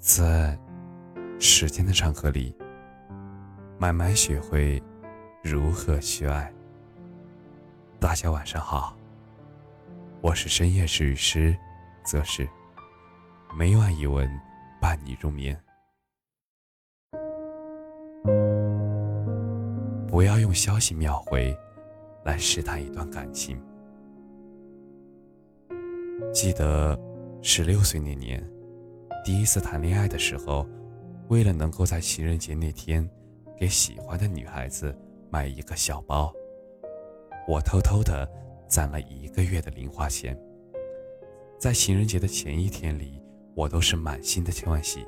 在时间的长河里，慢慢学会如何去爱。大家晚上好，我是深夜治愈师，则是每晚一文伴你入眠。不要用消息秒回来试探一段感情。记得十六岁那年。第一次谈恋爱的时候，为了能够在情人节那天给喜欢的女孩子买一个小包，我偷偷的攒了一个月的零花钱。在情人节的前一天里，我都是满心的欢喜。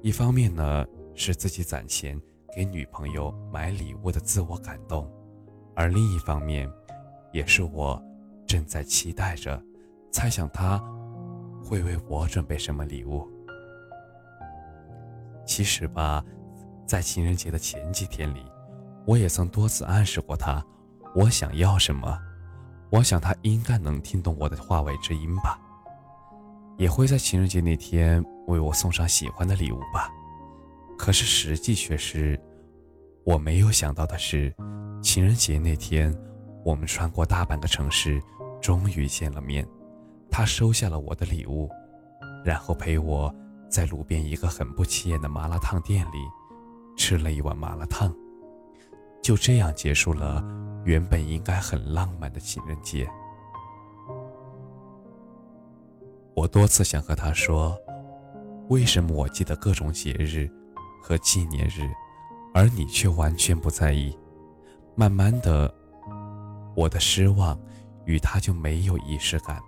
一方面呢，是自己攒钱给女朋友买礼物的自我感动；而另一方面，也是我正在期待着，猜想她。会为我准备什么礼物？其实吧，在情人节的前几天里，我也曾多次暗示过他，我想要什么。我想他应该能听懂我的话外之音吧，也会在情人节那天为我送上喜欢的礼物吧。可是实际却是，我没有想到的是，情人节那天，我们穿过大半个城市，终于见了面。他收下了我的礼物，然后陪我在路边一个很不起眼的麻辣烫店里吃了一碗麻辣烫，就这样结束了原本应该很浪漫的情人节。我多次想和他说，为什么我记得各种节日和纪念日，而你却完全不在意？慢慢的，我的失望与他就没有仪式感。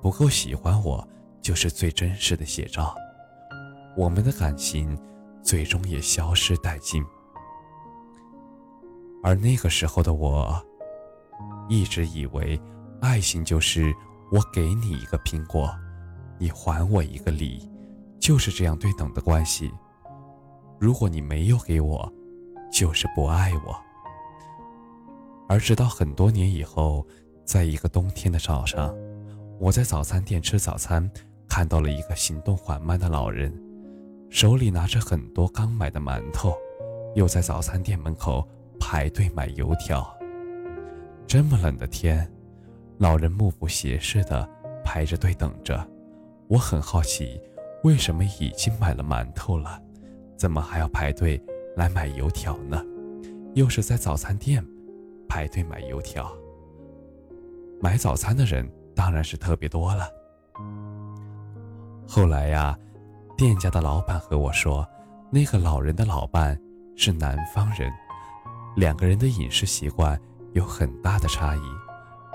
不够喜欢我，就是最真实的写照。我们的感情最终也消失殆尽。而那个时候的我，一直以为爱情就是我给你一个苹果，你还我一个梨，就是这样对等的关系。如果你没有给我，就是不爱我。而直到很多年以后，在一个冬天的早上。我在早餐店吃早餐，看到了一个行动缓慢的老人，手里拿着很多刚买的馒头，又在早餐店门口排队买油条。这么冷的天，老人目不斜视地排着队等着。我很好奇，为什么已经买了馒头了，怎么还要排队来买油条呢？又是在早餐店排队买油条，买早餐的人。当然是特别多了。后来呀，店家的老板和我说，那个老人的老伴是南方人，两个人的饮食习惯有很大的差异。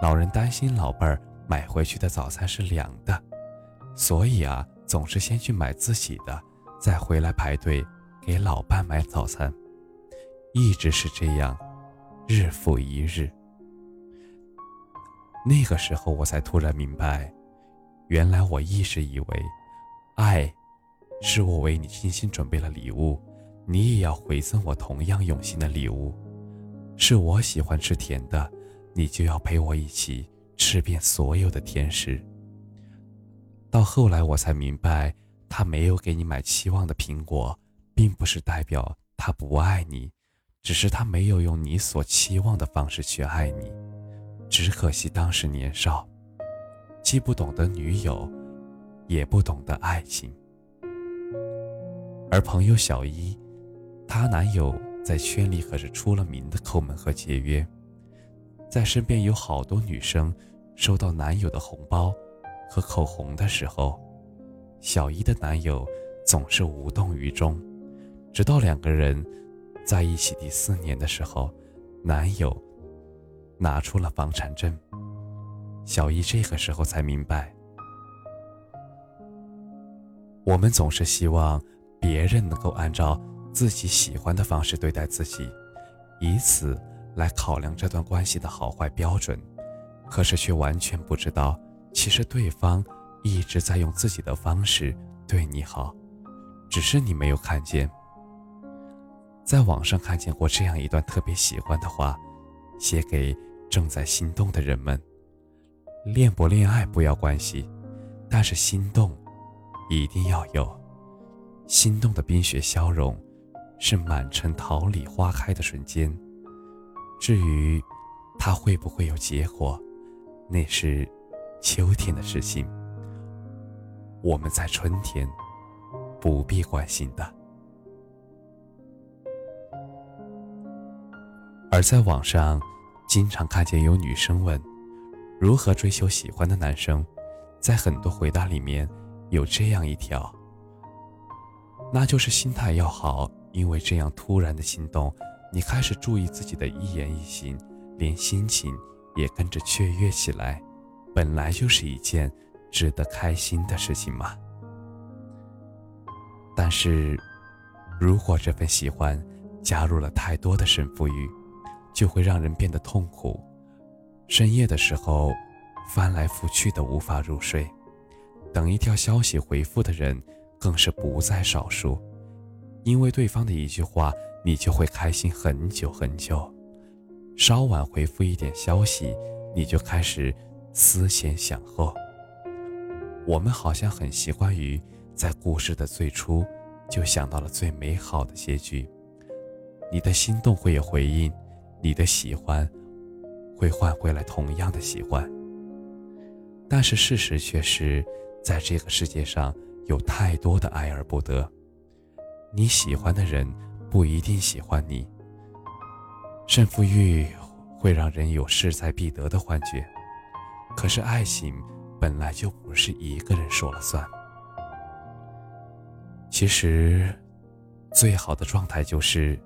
老人担心老伴儿买回去的早餐是凉的，所以啊，总是先去买自己的，再回来排队给老伴买早餐，一直是这样，日复一日。那个时候，我才突然明白，原来我一直以为，爱，是我为你精心准备了礼物，你也要回赠我同样用心的礼物；是我喜欢吃甜的，你就要陪我一起吃遍所有的甜食。到后来，我才明白，他没有给你买期望的苹果，并不是代表他不爱你，只是他没有用你所期望的方式去爱你。只可惜当时年少，既不懂得女友，也不懂得爱情。而朋友小一，她男友在圈里可是出了名的抠门和节约，在身边有好多女生收到男友的红包和口红的时候，小一的男友总是无动于衷，直到两个人在一起第四年的时候，男友。拿出了房产证，小易这个时候才明白，我们总是希望别人能够按照自己喜欢的方式对待自己，以此来考量这段关系的好坏标准，可是却完全不知道，其实对方一直在用自己的方式对你好，只是你没有看见。在网上看见过这样一段特别喜欢的话。写给正在心动的人们：恋不恋爱不要关系，但是心动一定要有。心动的冰雪消融，是满城桃李花开的瞬间。至于它会不会有结果，那是秋天的事情。我们在春天不必关心的。而在网上，经常看见有女生问：如何追求喜欢的男生？在很多回答里面，有这样一条。那就是心态要好，因为这样突然的心动，你开始注意自己的一言一行，连心情也跟着雀跃起来，本来就是一件值得开心的事情嘛。但是，如果这份喜欢加入了太多的胜负欲，就会让人变得痛苦。深夜的时候，翻来覆去的无法入睡，等一条消息回复的人。更是不在少数，因为对方的一句话，你就会开心很久很久。稍晚回复一点消息，你就开始思前想后。我们好像很习惯于在故事的最初就想到了最美好的结局。你的心动会有回应，你的喜欢会换回来同样的喜欢。但是事实却是，在这个世界上。有太多的爱而不得，你喜欢的人不一定喜欢你。胜负欲会让人有势在必得的幻觉，可是爱情本来就不是一个人说了算。其实，最好的状态就是，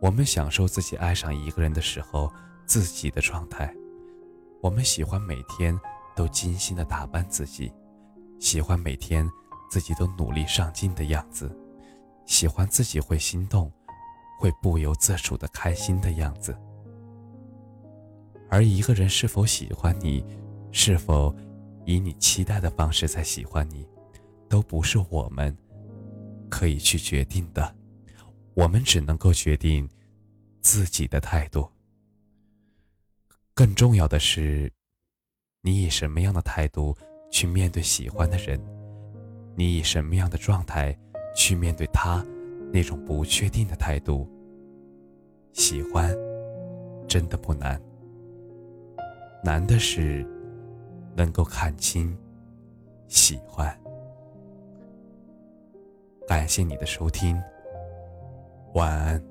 我们享受自己爱上一个人的时候自己的状态。我们喜欢每天都精心的打扮自己，喜欢每天。自己都努力上进的样子，喜欢自己会心动，会不由自主的开心的样子。而一个人是否喜欢你，是否以你期待的方式在喜欢你，都不是我们可以去决定的。我们只能够决定自己的态度。更重要的是，你以什么样的态度去面对喜欢的人。你以什么样的状态去面对他那种不确定的态度？喜欢真的不难，难的是能够看清喜欢。感谢你的收听，晚安。